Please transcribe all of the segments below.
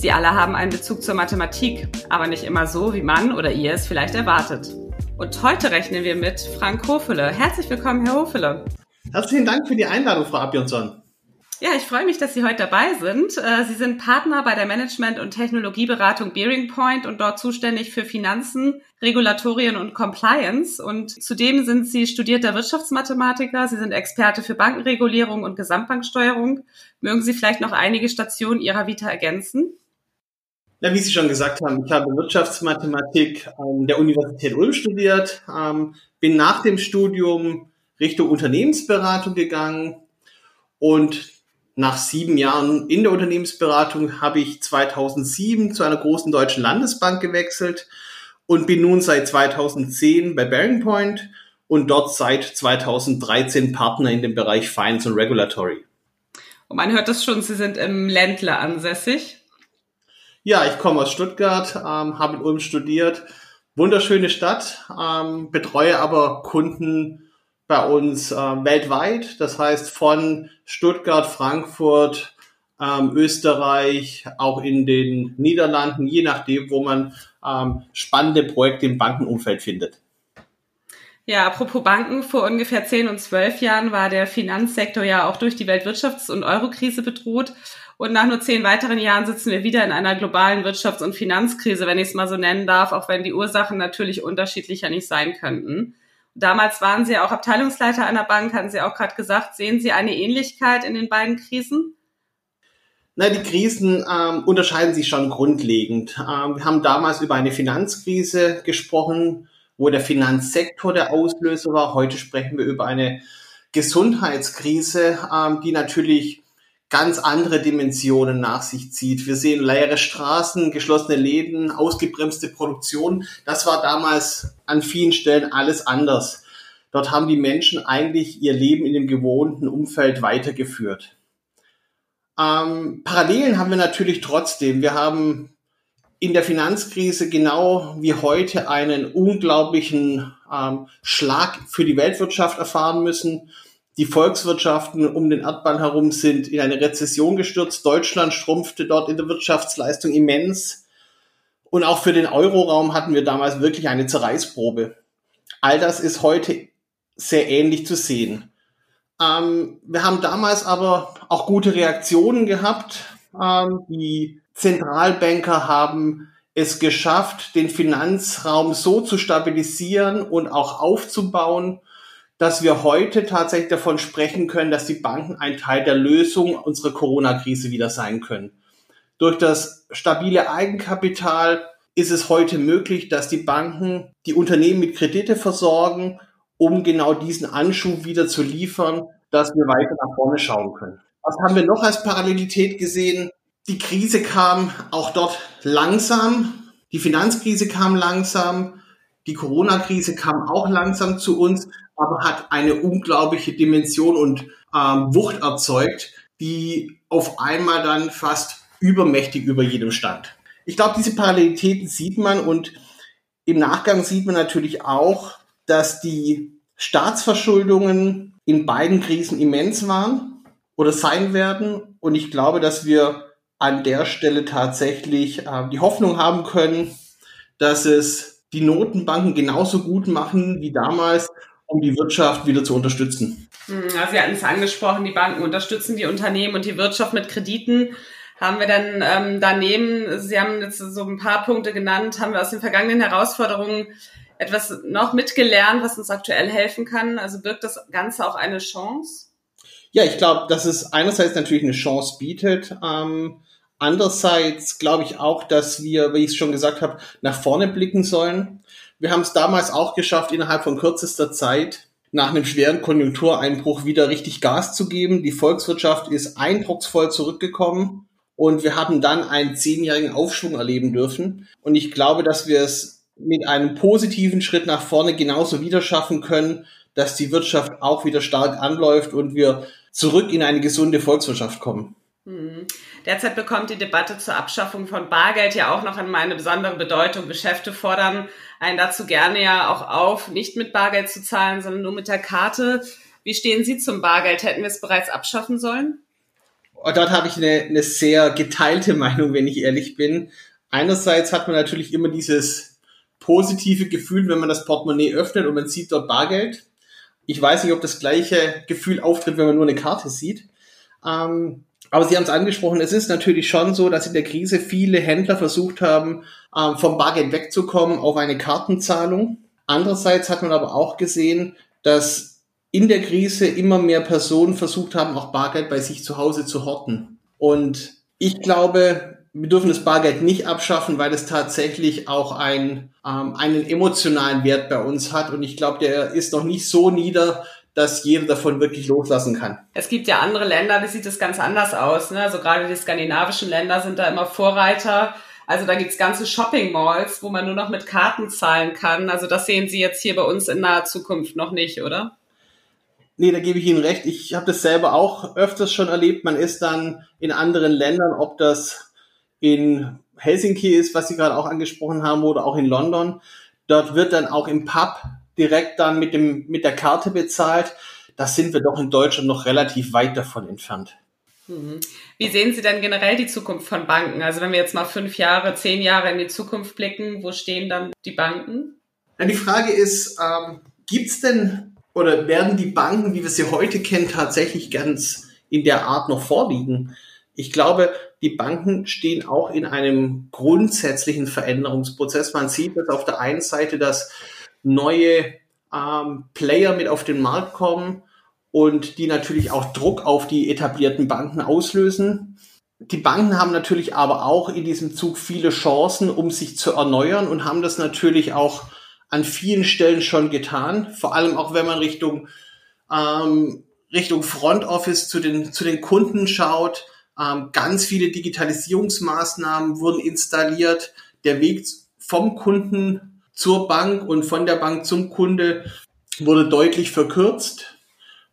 Sie alle haben einen Bezug zur Mathematik, aber nicht immer so, wie man oder ihr es vielleicht erwartet. Und heute rechnen wir mit Frank Hofele. Herzlich willkommen, Herr Hofele. Herzlichen Dank für die Einladung, Frau Abjonsson. Ja, ich freue mich, dass Sie heute dabei sind. Äh, Sie sind Partner bei der Management- und Technologieberatung Bearing Point und dort zuständig für Finanzen, Regulatorien und Compliance. Und zudem sind Sie studierter Wirtschaftsmathematiker. Sie sind Experte für Bankenregulierung und Gesamtbanksteuerung. Mögen Sie vielleicht noch einige Stationen Ihrer Vita ergänzen? Ja, wie Sie schon gesagt haben, ich habe Wirtschaftsmathematik an der Universität Ulm studiert, ähm, bin nach dem Studium Richtung Unternehmensberatung gegangen und nach sieben Jahren in der Unternehmensberatung habe ich 2007 zu einer großen deutschen Landesbank gewechselt und bin nun seit 2010 bei Bearing Point und dort seit 2013 Partner in dem Bereich Finance und Regulatory. Und man hört das schon, Sie sind im Ländler ansässig. Ja, ich komme aus Stuttgart, ähm, habe in Ulm studiert. Wunderschöne Stadt, ähm, betreue aber Kunden bei uns äh, weltweit. Das heißt von Stuttgart, Frankfurt, ähm, Österreich, auch in den Niederlanden, je nachdem, wo man ähm, spannende Projekte im Bankenumfeld findet. Ja, apropos Banken, vor ungefähr zehn und zwölf Jahren war der Finanzsektor ja auch durch die Weltwirtschafts- und Eurokrise bedroht. Und nach nur zehn weiteren Jahren sitzen wir wieder in einer globalen Wirtschafts- und Finanzkrise, wenn ich es mal so nennen darf, auch wenn die Ursachen natürlich unterschiedlicher nicht sein könnten. Damals waren Sie auch Abteilungsleiter einer Bank, hatten Sie auch gerade gesagt. Sehen Sie eine Ähnlichkeit in den beiden Krisen? Na, die Krisen ähm, unterscheiden sich schon grundlegend. Ähm, wir haben damals über eine Finanzkrise gesprochen, wo der Finanzsektor der Auslöser war. Heute sprechen wir über eine Gesundheitskrise, ähm, die natürlich ganz andere Dimensionen nach sich zieht. Wir sehen leere Straßen, geschlossene Läden, ausgebremste Produktion. Das war damals an vielen Stellen alles anders. Dort haben die Menschen eigentlich ihr Leben in dem gewohnten Umfeld weitergeführt. Ähm, Parallelen haben wir natürlich trotzdem. Wir haben in der Finanzkrise genau wie heute einen unglaublichen ähm, Schlag für die Weltwirtschaft erfahren müssen. Die Volkswirtschaften um den Erdball herum sind in eine Rezession gestürzt. Deutschland schrumpfte dort in der Wirtschaftsleistung immens. Und auch für den Euroraum hatten wir damals wirklich eine Zerreißprobe. All das ist heute sehr ähnlich zu sehen. Ähm, wir haben damals aber auch gute Reaktionen gehabt. Ähm, die Zentralbanker haben es geschafft, den Finanzraum so zu stabilisieren und auch aufzubauen, dass wir heute tatsächlich davon sprechen können, dass die Banken ein Teil der Lösung unserer Corona-Krise wieder sein können. Durch das stabile Eigenkapital ist es heute möglich, dass die Banken die Unternehmen mit Kredite versorgen, um genau diesen Anschub wieder zu liefern, dass wir weiter nach vorne schauen können. Was haben wir noch als Parallelität gesehen? Die Krise kam auch dort langsam. Die Finanzkrise kam langsam. Die Corona-Krise kam auch langsam zu uns aber hat eine unglaubliche Dimension und ähm, Wucht erzeugt, die auf einmal dann fast übermächtig über jedem stand. Ich glaube, diese Parallelitäten sieht man und im Nachgang sieht man natürlich auch, dass die Staatsverschuldungen in beiden Krisen immens waren oder sein werden. Und ich glaube, dass wir an der Stelle tatsächlich äh, die Hoffnung haben können, dass es die Notenbanken genauso gut machen wie damals um die Wirtschaft wieder zu unterstützen. Hm, Sie hatten es angesprochen, die Banken unterstützen die Unternehmen und die Wirtschaft mit Krediten. Haben wir dann ähm, daneben, Sie haben jetzt so ein paar Punkte genannt, haben wir aus den vergangenen Herausforderungen etwas noch mitgelernt, was uns aktuell helfen kann? Also birgt das Ganze auch eine Chance? Ja, ich glaube, dass es einerseits natürlich eine Chance bietet. Ähm, andererseits glaube ich auch, dass wir, wie ich es schon gesagt habe, nach vorne blicken sollen. Wir haben es damals auch geschafft, innerhalb von kürzester Zeit nach einem schweren Konjunktureinbruch wieder richtig Gas zu geben. Die Volkswirtschaft ist eindrucksvoll zurückgekommen und wir haben dann einen zehnjährigen Aufschwung erleben dürfen. Und ich glaube, dass wir es mit einem positiven Schritt nach vorne genauso wieder schaffen können, dass die Wirtschaft auch wieder stark anläuft und wir zurück in eine gesunde Volkswirtschaft kommen. Hm. Derzeit bekommt die Debatte zur Abschaffung von Bargeld ja auch noch an eine besondere Bedeutung. Geschäfte fordern einen dazu gerne ja auch auf, nicht mit Bargeld zu zahlen, sondern nur mit der Karte. Wie stehen Sie zum Bargeld? Hätten wir es bereits abschaffen sollen? Oh, dort habe ich eine, eine sehr geteilte Meinung, wenn ich ehrlich bin. Einerseits hat man natürlich immer dieses positive Gefühl, wenn man das Portemonnaie öffnet und man sieht dort Bargeld. Ich weiß nicht, ob das gleiche Gefühl auftritt, wenn man nur eine Karte sieht. Ähm, aber Sie haben es angesprochen, es ist natürlich schon so, dass in der Krise viele Händler versucht haben, ähm, vom Bargeld wegzukommen auf eine Kartenzahlung. Andererseits hat man aber auch gesehen, dass in der Krise immer mehr Personen versucht haben, auch Bargeld bei sich zu Hause zu horten. Und ich glaube, wir dürfen das Bargeld nicht abschaffen, weil es tatsächlich auch ein, ähm, einen emotionalen Wert bei uns hat. Und ich glaube, der ist noch nicht so nieder, dass jeder davon wirklich loslassen kann. Es gibt ja andere Länder, da sieht es ganz anders aus. Ne? Also gerade die skandinavischen Länder sind da immer Vorreiter. Also da gibt's ganze Shopping-Malls, wo man nur noch mit Karten zahlen kann. Also das sehen Sie jetzt hier bei uns in naher Zukunft noch nicht, oder? Nee, da gebe ich Ihnen recht. Ich habe das selber auch öfters schon erlebt. Man ist dann in anderen Ländern, ob das in Helsinki ist, was Sie gerade auch angesprochen haben, oder auch in London. Dort wird dann auch im Pub direkt dann mit, dem, mit der Karte bezahlt. Das sind wir doch in Deutschland noch relativ weit davon entfernt. Mhm. Wie sehen Sie denn generell die Zukunft von Banken? Also wenn wir jetzt mal fünf Jahre, zehn Jahre in die Zukunft blicken, wo stehen dann die Banken? Ja, die Frage ist, ähm, gibt es denn oder werden die Banken, wie wir sie heute kennen, tatsächlich ganz in der Art noch vorliegen? Ich glaube, die Banken stehen auch in einem grundsätzlichen Veränderungsprozess. Man sieht das auf der einen Seite, dass neue ähm, Player mit auf den Markt kommen und die natürlich auch Druck auf die etablierten Banken auslösen. Die Banken haben natürlich aber auch in diesem Zug viele Chancen, um sich zu erneuern und haben das natürlich auch an vielen Stellen schon getan. Vor allem auch, wenn man Richtung, ähm, Richtung Front Office zu den, zu den Kunden schaut. Ähm, ganz viele Digitalisierungsmaßnahmen wurden installiert. Der Weg vom Kunden zur Bank und von der Bank zum Kunde wurde deutlich verkürzt.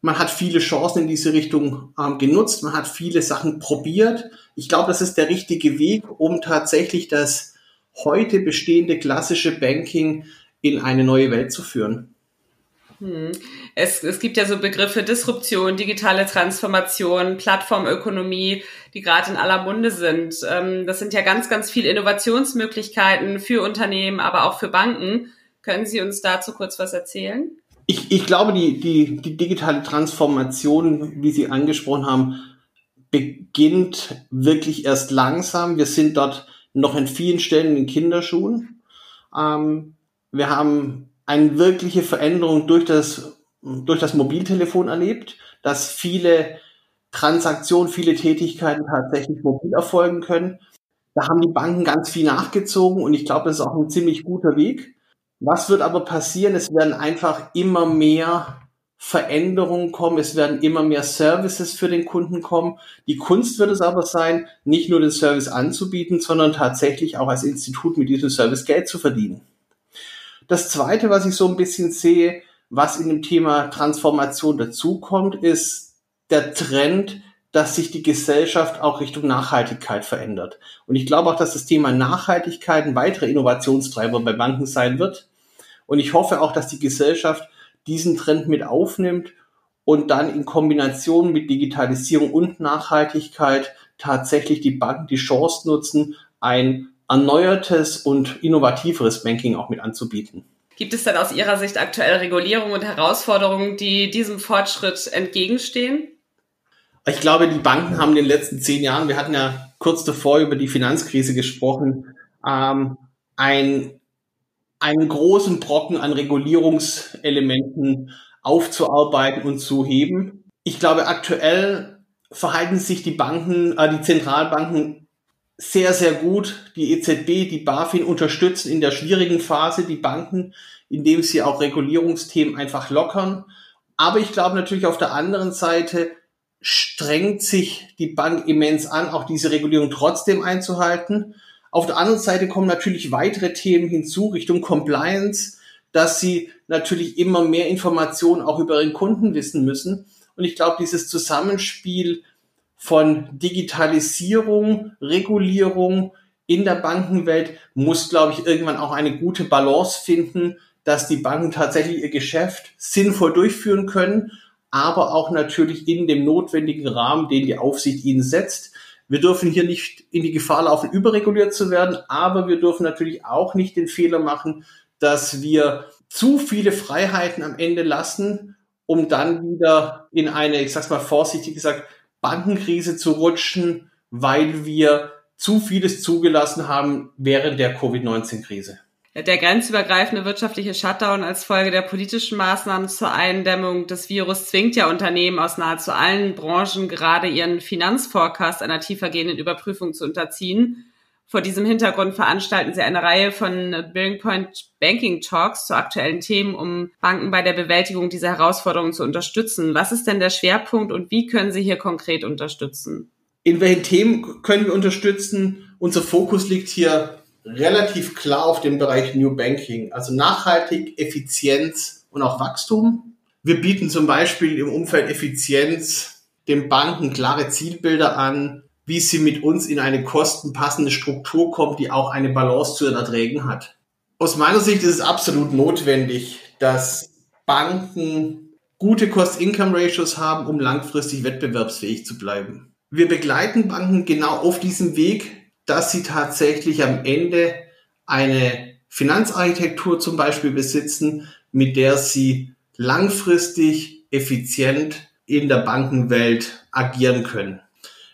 Man hat viele Chancen in diese Richtung ähm, genutzt. Man hat viele Sachen probiert. Ich glaube, das ist der richtige Weg, um tatsächlich das heute bestehende klassische Banking in eine neue Welt zu führen. Hm. Es, es gibt ja so Begriffe Disruption, digitale Transformation, Plattformökonomie, die gerade in aller Munde sind. Ähm, das sind ja ganz, ganz viele Innovationsmöglichkeiten für Unternehmen, aber auch für Banken. Können Sie uns dazu kurz was erzählen? Ich, ich glaube, die, die, die digitale Transformation, wie Sie angesprochen haben, beginnt wirklich erst langsam. Wir sind dort noch in vielen Stellen in Kinderschuhen. Ähm, wir haben eine wirkliche Veränderung durch das, durch das Mobiltelefon erlebt, dass viele Transaktionen, viele Tätigkeiten tatsächlich mobil erfolgen können. Da haben die Banken ganz viel nachgezogen und ich glaube, das ist auch ein ziemlich guter Weg. Was wird aber passieren? Es werden einfach immer mehr Veränderungen kommen, es werden immer mehr Services für den Kunden kommen. Die Kunst wird es aber sein, nicht nur den Service anzubieten, sondern tatsächlich auch als Institut mit diesem Service Geld zu verdienen. Das Zweite, was ich so ein bisschen sehe, was in dem Thema Transformation dazukommt, ist der Trend, dass sich die Gesellschaft auch Richtung Nachhaltigkeit verändert. Und ich glaube auch, dass das Thema Nachhaltigkeit ein weiterer Innovationstreiber bei Banken sein wird. Und ich hoffe auch, dass die Gesellschaft diesen Trend mit aufnimmt und dann in Kombination mit Digitalisierung und Nachhaltigkeit tatsächlich die Banken die Chance nutzen, ein erneuertes und innovativeres Banking auch mit anzubieten. Gibt es denn aus Ihrer Sicht aktuell Regulierungen und Herausforderungen, die diesem Fortschritt entgegenstehen? Ich glaube, die Banken haben in den letzten zehn Jahren, wir hatten ja kurz davor über die Finanzkrise gesprochen, ähm, ein, einen großen Brocken an Regulierungselementen aufzuarbeiten und zu heben. Ich glaube, aktuell verhalten sich die Banken, äh, die Zentralbanken sehr, sehr gut. Die EZB, die BaFin unterstützen in der schwierigen Phase die Banken, indem sie auch Regulierungsthemen einfach lockern. Aber ich glaube natürlich auf der anderen Seite strengt sich die Bank immens an, auch diese Regulierung trotzdem einzuhalten. Auf der anderen Seite kommen natürlich weitere Themen hinzu Richtung Compliance, dass sie natürlich immer mehr Informationen auch über ihren Kunden wissen müssen. Und ich glaube, dieses Zusammenspiel von Digitalisierung, Regulierung in der Bankenwelt muss, glaube ich, irgendwann auch eine gute Balance finden, dass die Banken tatsächlich ihr Geschäft sinnvoll durchführen können, aber auch natürlich in dem notwendigen Rahmen, den die Aufsicht ihnen setzt. Wir dürfen hier nicht in die Gefahr laufen, überreguliert zu werden, aber wir dürfen natürlich auch nicht den Fehler machen, dass wir zu viele Freiheiten am Ende lassen, um dann wieder in eine, ich sag's mal vorsichtig gesagt, Bankenkrise zu rutschen, weil wir zu vieles zugelassen haben während der Covid-19-Krise. Der grenzübergreifende wirtschaftliche Shutdown als Folge der politischen Maßnahmen zur Eindämmung des Virus zwingt ja Unternehmen aus nahezu allen Branchen gerade ihren Finanzforecast einer tiefergehenden Überprüfung zu unterziehen. Vor diesem Hintergrund veranstalten sie eine Reihe von Billing Point Banking Talks zu aktuellen Themen, um Banken bei der Bewältigung dieser Herausforderungen zu unterstützen. Was ist denn der Schwerpunkt und wie können Sie hier konkret unterstützen? In welchen Themen können wir unterstützen? Unser Fokus liegt hier relativ klar auf dem Bereich New Banking, also nachhaltig, Effizienz und auch Wachstum. Wir bieten zum Beispiel im Umfeld Effizienz den Banken klare Zielbilder an, wie sie mit uns in eine kostenpassende Struktur kommt, die auch eine Balance zu den Erträgen hat. Aus meiner Sicht ist es absolut notwendig, dass Banken gute Cost-Income-Ratios haben, um langfristig wettbewerbsfähig zu bleiben. Wir begleiten Banken genau auf diesem Weg, dass sie tatsächlich am Ende eine Finanzarchitektur zum Beispiel besitzen, mit der sie langfristig effizient in der Bankenwelt agieren können.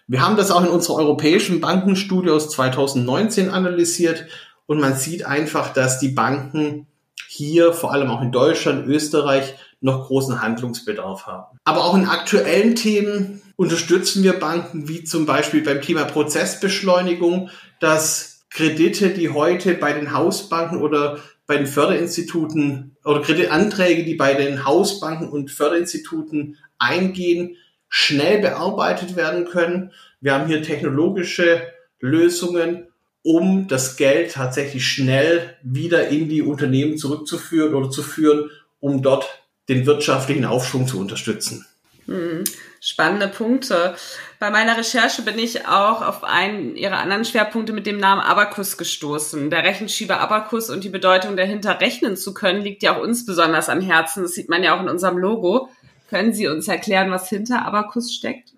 Wir haben das auch in unserer europäischen Bankenstudie aus 2019 analysiert und man sieht einfach, dass die Banken hier, vor allem auch in Deutschland, Österreich, noch großen Handlungsbedarf haben. Aber auch in aktuellen Themen unterstützen wir Banken, wie zum Beispiel beim Thema Prozessbeschleunigung, dass Kredite, die heute bei den Hausbanken oder bei den Förderinstituten oder Kreditanträge, die bei den Hausbanken und Förderinstituten eingehen, schnell bearbeitet werden können. Wir haben hier technologische Lösungen, um das Geld tatsächlich schnell wieder in die Unternehmen zurückzuführen oder zu führen, um dort den wirtschaftlichen Aufschwung zu unterstützen. Hm, spannende Punkte. Bei meiner Recherche bin ich auch auf einen ihrer anderen Schwerpunkte mit dem Namen Abacus gestoßen. Der Rechenschieber Abacus und die Bedeutung dahinter rechnen zu können, liegt ja auch uns besonders am Herzen. Das sieht man ja auch in unserem Logo. Können Sie uns erklären, was hinter Abacus steckt?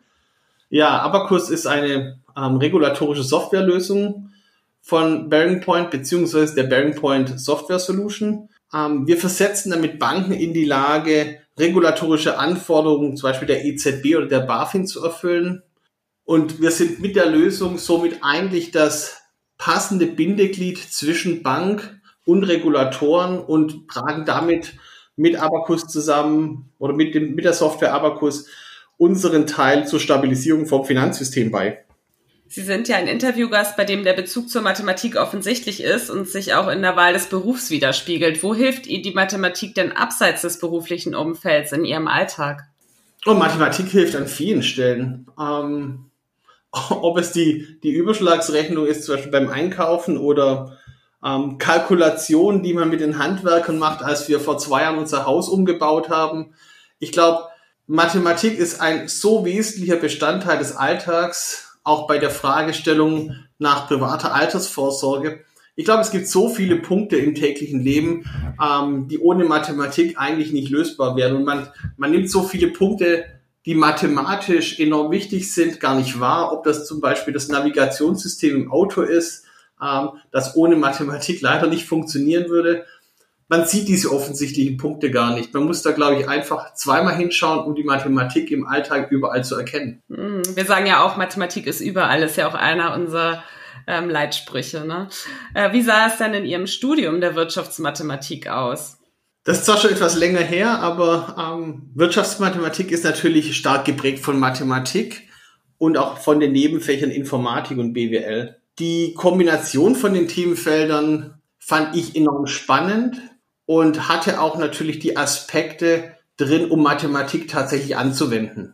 Ja, Abacus ist eine ähm, regulatorische Softwarelösung von Bearing Point beziehungsweise der Bearing Point Software Solution. Ähm, wir versetzen damit Banken in die Lage, regulatorische Anforderungen, zum Beispiel der EZB oder der BaFin zu erfüllen. Und wir sind mit der Lösung somit eigentlich das passende Bindeglied zwischen Bank und Regulatoren und tragen damit mit Abacus zusammen oder mit, dem, mit der Software Abacus unseren Teil zur Stabilisierung vom Finanzsystem bei. Sie sind ja ein Interviewgast, bei dem der Bezug zur Mathematik offensichtlich ist und sich auch in der Wahl des Berufs widerspiegelt. Wo hilft Ihnen die Mathematik denn abseits des beruflichen Umfelds in Ihrem Alltag? Oh, Mathematik hilft an vielen Stellen. Ähm, ob es die, die Überschlagsrechnung ist, zum Beispiel beim Einkaufen oder ähm, Kalkulationen, die man mit den Handwerkern macht, als wir vor zwei Jahren unser Haus umgebaut haben. Ich glaube, Mathematik ist ein so wesentlicher Bestandteil des Alltags, auch bei der Fragestellung nach privater Altersvorsorge. Ich glaube, es gibt so viele Punkte im täglichen Leben, ähm, die ohne Mathematik eigentlich nicht lösbar wären. Und man, man nimmt so viele Punkte, die mathematisch enorm wichtig sind, gar nicht wahr. Ob das zum Beispiel das Navigationssystem im Auto ist, ähm, das ohne Mathematik leider nicht funktionieren würde. Man sieht diese offensichtlichen Punkte gar nicht. Man muss da, glaube ich, einfach zweimal hinschauen, um die Mathematik im Alltag überall zu erkennen. Hm, wir sagen ja auch, Mathematik ist überall, ist ja auch einer unserer ähm, Leitsprüche. Ne? Äh, wie sah es denn in Ihrem Studium der Wirtschaftsmathematik aus? Das ist zwar schon etwas länger her, aber ähm, Wirtschaftsmathematik ist natürlich stark geprägt von Mathematik und auch von den Nebenfächern Informatik und BWL. Die Kombination von den Themenfeldern fand ich enorm spannend und hatte auch natürlich die Aspekte drin, um Mathematik tatsächlich anzuwenden.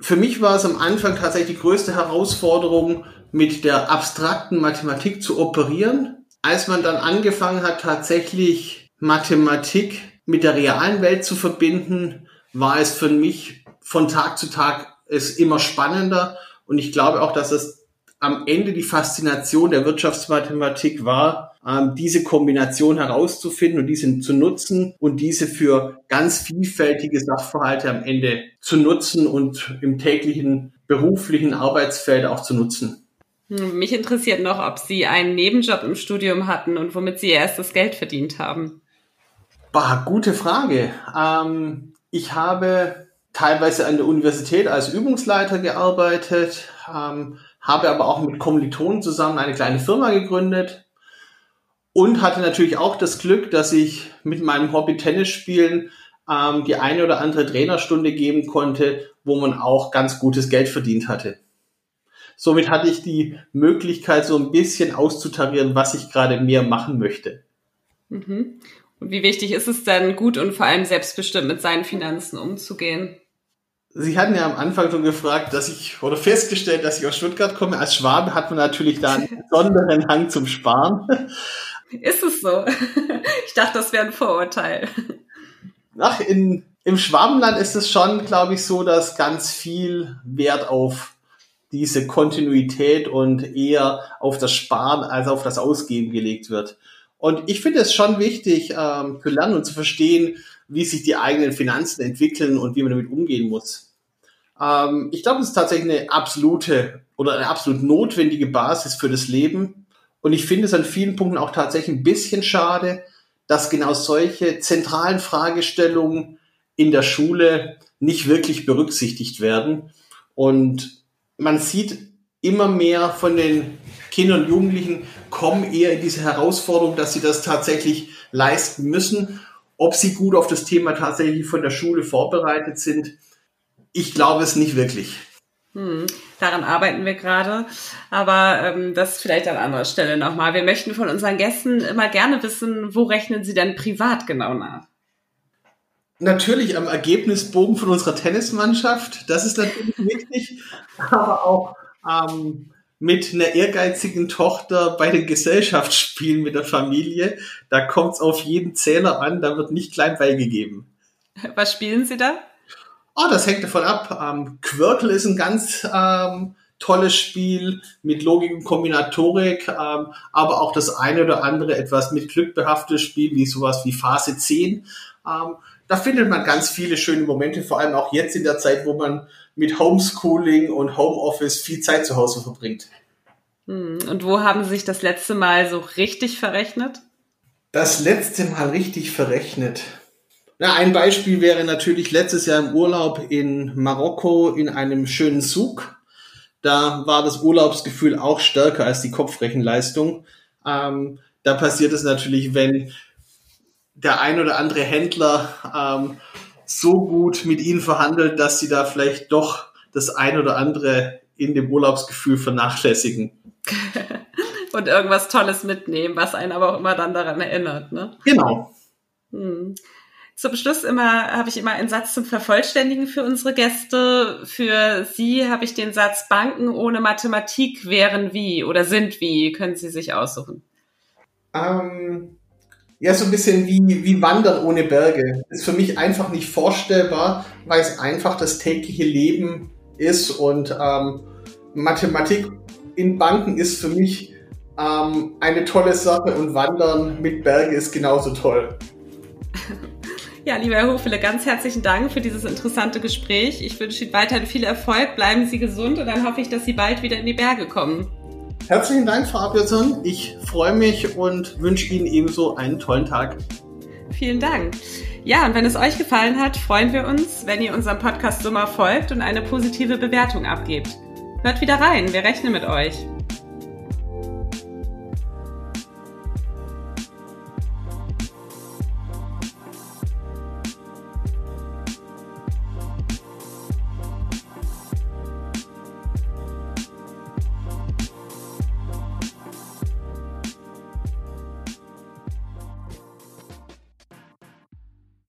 für mich war es am Anfang tatsächlich die größte Herausforderung, mit der abstrakten Mathematik zu operieren. Als man dann angefangen hat, tatsächlich Mathematik mit der realen Welt zu verbinden, war es für mich von Tag zu Tag es immer spannender. Und ich glaube auch, dass es am Ende die Faszination der Wirtschaftsmathematik war, ähm, diese Kombination herauszufinden und diese zu nutzen und diese für ganz vielfältige Sachverhalte am Ende zu nutzen und im täglichen beruflichen Arbeitsfeld auch zu nutzen. Hm, mich interessiert noch, ob Sie einen Nebenjob im Studium hatten und womit Sie erst das Geld verdient haben. Bah, gute Frage. Ähm, ich habe teilweise an der Universität als Übungsleiter gearbeitet, ähm, habe aber auch mit Kommilitonen zusammen eine kleine Firma gegründet und hatte natürlich auch das Glück, dass ich mit meinem Hobby Tennis spielen ähm, die eine oder andere Trainerstunde geben konnte, wo man auch ganz gutes Geld verdient hatte. Somit hatte ich die Möglichkeit, so ein bisschen auszutarieren, was ich gerade mehr machen möchte. Mhm. Und wie wichtig ist es denn, gut und vor allem selbstbestimmt mit seinen Finanzen umzugehen? Sie hatten ja am Anfang schon gefragt, dass ich, oder festgestellt, dass ich aus Stuttgart komme. Als Schwabe hat man natürlich da einen besonderen Hang zum Sparen. Ist es so? Ich dachte, das wäre ein Vorurteil. Ach, in, im Schwabenland ist es schon, glaube ich, so, dass ganz viel Wert auf diese Kontinuität und eher auf das Sparen als auf das Ausgeben gelegt wird. Und ich finde es schon wichtig, ähm, zu lernen und zu verstehen, wie sich die eigenen Finanzen entwickeln und wie man damit umgehen muss. Ähm, ich glaube, es ist tatsächlich eine absolute oder eine absolut notwendige Basis für das Leben. Und ich finde es an vielen Punkten auch tatsächlich ein bisschen schade, dass genau solche zentralen Fragestellungen in der Schule nicht wirklich berücksichtigt werden. Und man sieht immer mehr von den Kindern und Jugendlichen kommen eher in diese Herausforderung, dass sie das tatsächlich leisten müssen ob sie gut auf das Thema tatsächlich von der Schule vorbereitet sind, ich glaube es nicht wirklich. Hm, daran arbeiten wir gerade, aber ähm, das vielleicht an anderer Stelle nochmal. Wir möchten von unseren Gästen immer gerne wissen, wo rechnen sie denn privat genau nach? Natürlich am Ergebnisbogen von unserer Tennismannschaft, das ist natürlich wichtig, aber auch ähm, mit einer ehrgeizigen Tochter bei den Gesellschaftsspielen mit der Familie. Da kommt es auf jeden Zähler an, da wird nicht klein beigegeben. Was spielen Sie da? Oh, das hängt davon ab. Ähm, Quirkel ist ein ganz ähm, tolles Spiel mit Logik und Kombinatorik, ähm, aber auch das eine oder andere etwas mit Glück behaftetes Spiel, wie sowas wie Phase 10. Ähm, da findet man ganz viele schöne Momente, vor allem auch jetzt in der Zeit, wo man mit Homeschooling und Homeoffice viel Zeit zu Hause verbringt. Hm, und wo haben Sie sich das letzte Mal so richtig verrechnet? Das letzte Mal richtig verrechnet. Na, ein Beispiel wäre natürlich letztes Jahr im Urlaub in Marokko in einem schönen Zug. Da war das Urlaubsgefühl auch stärker als die Kopfrechenleistung. Ähm, da passiert es natürlich, wenn der ein oder andere Händler ähm, so gut mit ihnen verhandelt, dass sie da vielleicht doch das ein oder andere in dem Urlaubsgefühl vernachlässigen. Und irgendwas Tolles mitnehmen, was einen aber auch immer dann daran erinnert. Ne? Genau. Hm. Zum Schluss immer habe ich immer einen Satz zum Vervollständigen für unsere Gäste. Für Sie habe ich den Satz Banken ohne Mathematik wären wie oder sind wie. Können Sie sich aussuchen? Ähm, ja, so ein bisschen wie, wie Wandern ohne Berge. Ist für mich einfach nicht vorstellbar, weil es einfach das tägliche Leben ist und ähm, Mathematik in Banken ist für mich ähm, eine tolle Sache und Wandern mit Berge ist genauso toll. Ja, lieber Herr Hofele, ganz herzlichen Dank für dieses interessante Gespräch. Ich wünsche Ihnen weiterhin viel Erfolg, bleiben Sie gesund und dann hoffe ich, dass Sie bald wieder in die Berge kommen. Herzlichen Dank, Frau Abjörson. Ich freue mich und wünsche Ihnen ebenso einen tollen Tag. Vielen Dank. Ja, und wenn es euch gefallen hat, freuen wir uns, wenn ihr unserem Podcast Summer folgt und eine positive Bewertung abgebt. Hört wieder rein, wir rechnen mit euch.